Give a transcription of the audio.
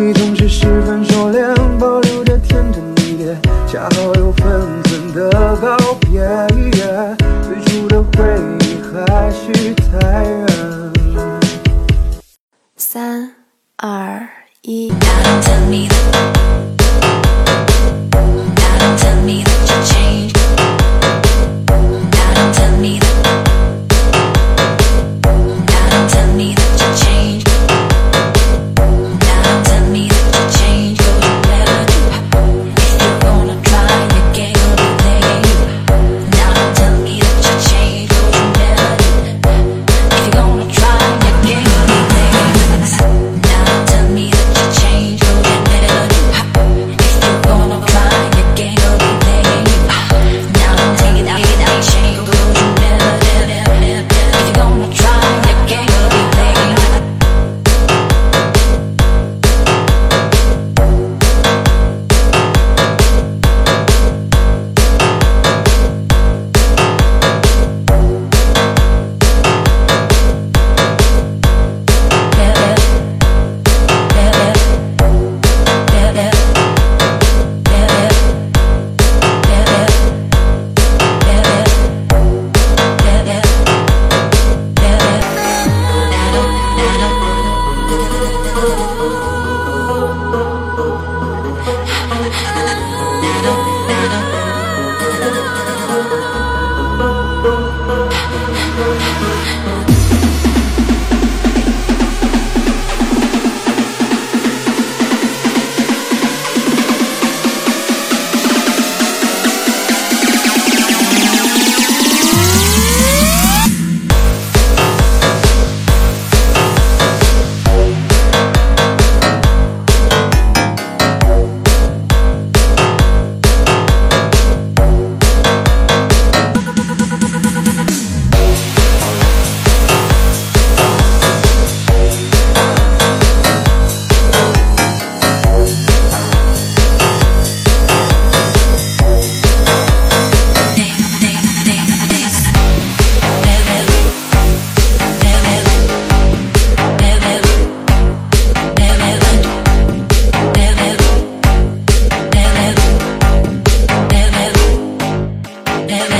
你总是十分收敛，保留着天真一点，恰好有分寸的告别。最初的回忆还是太远。三二一。Yeah.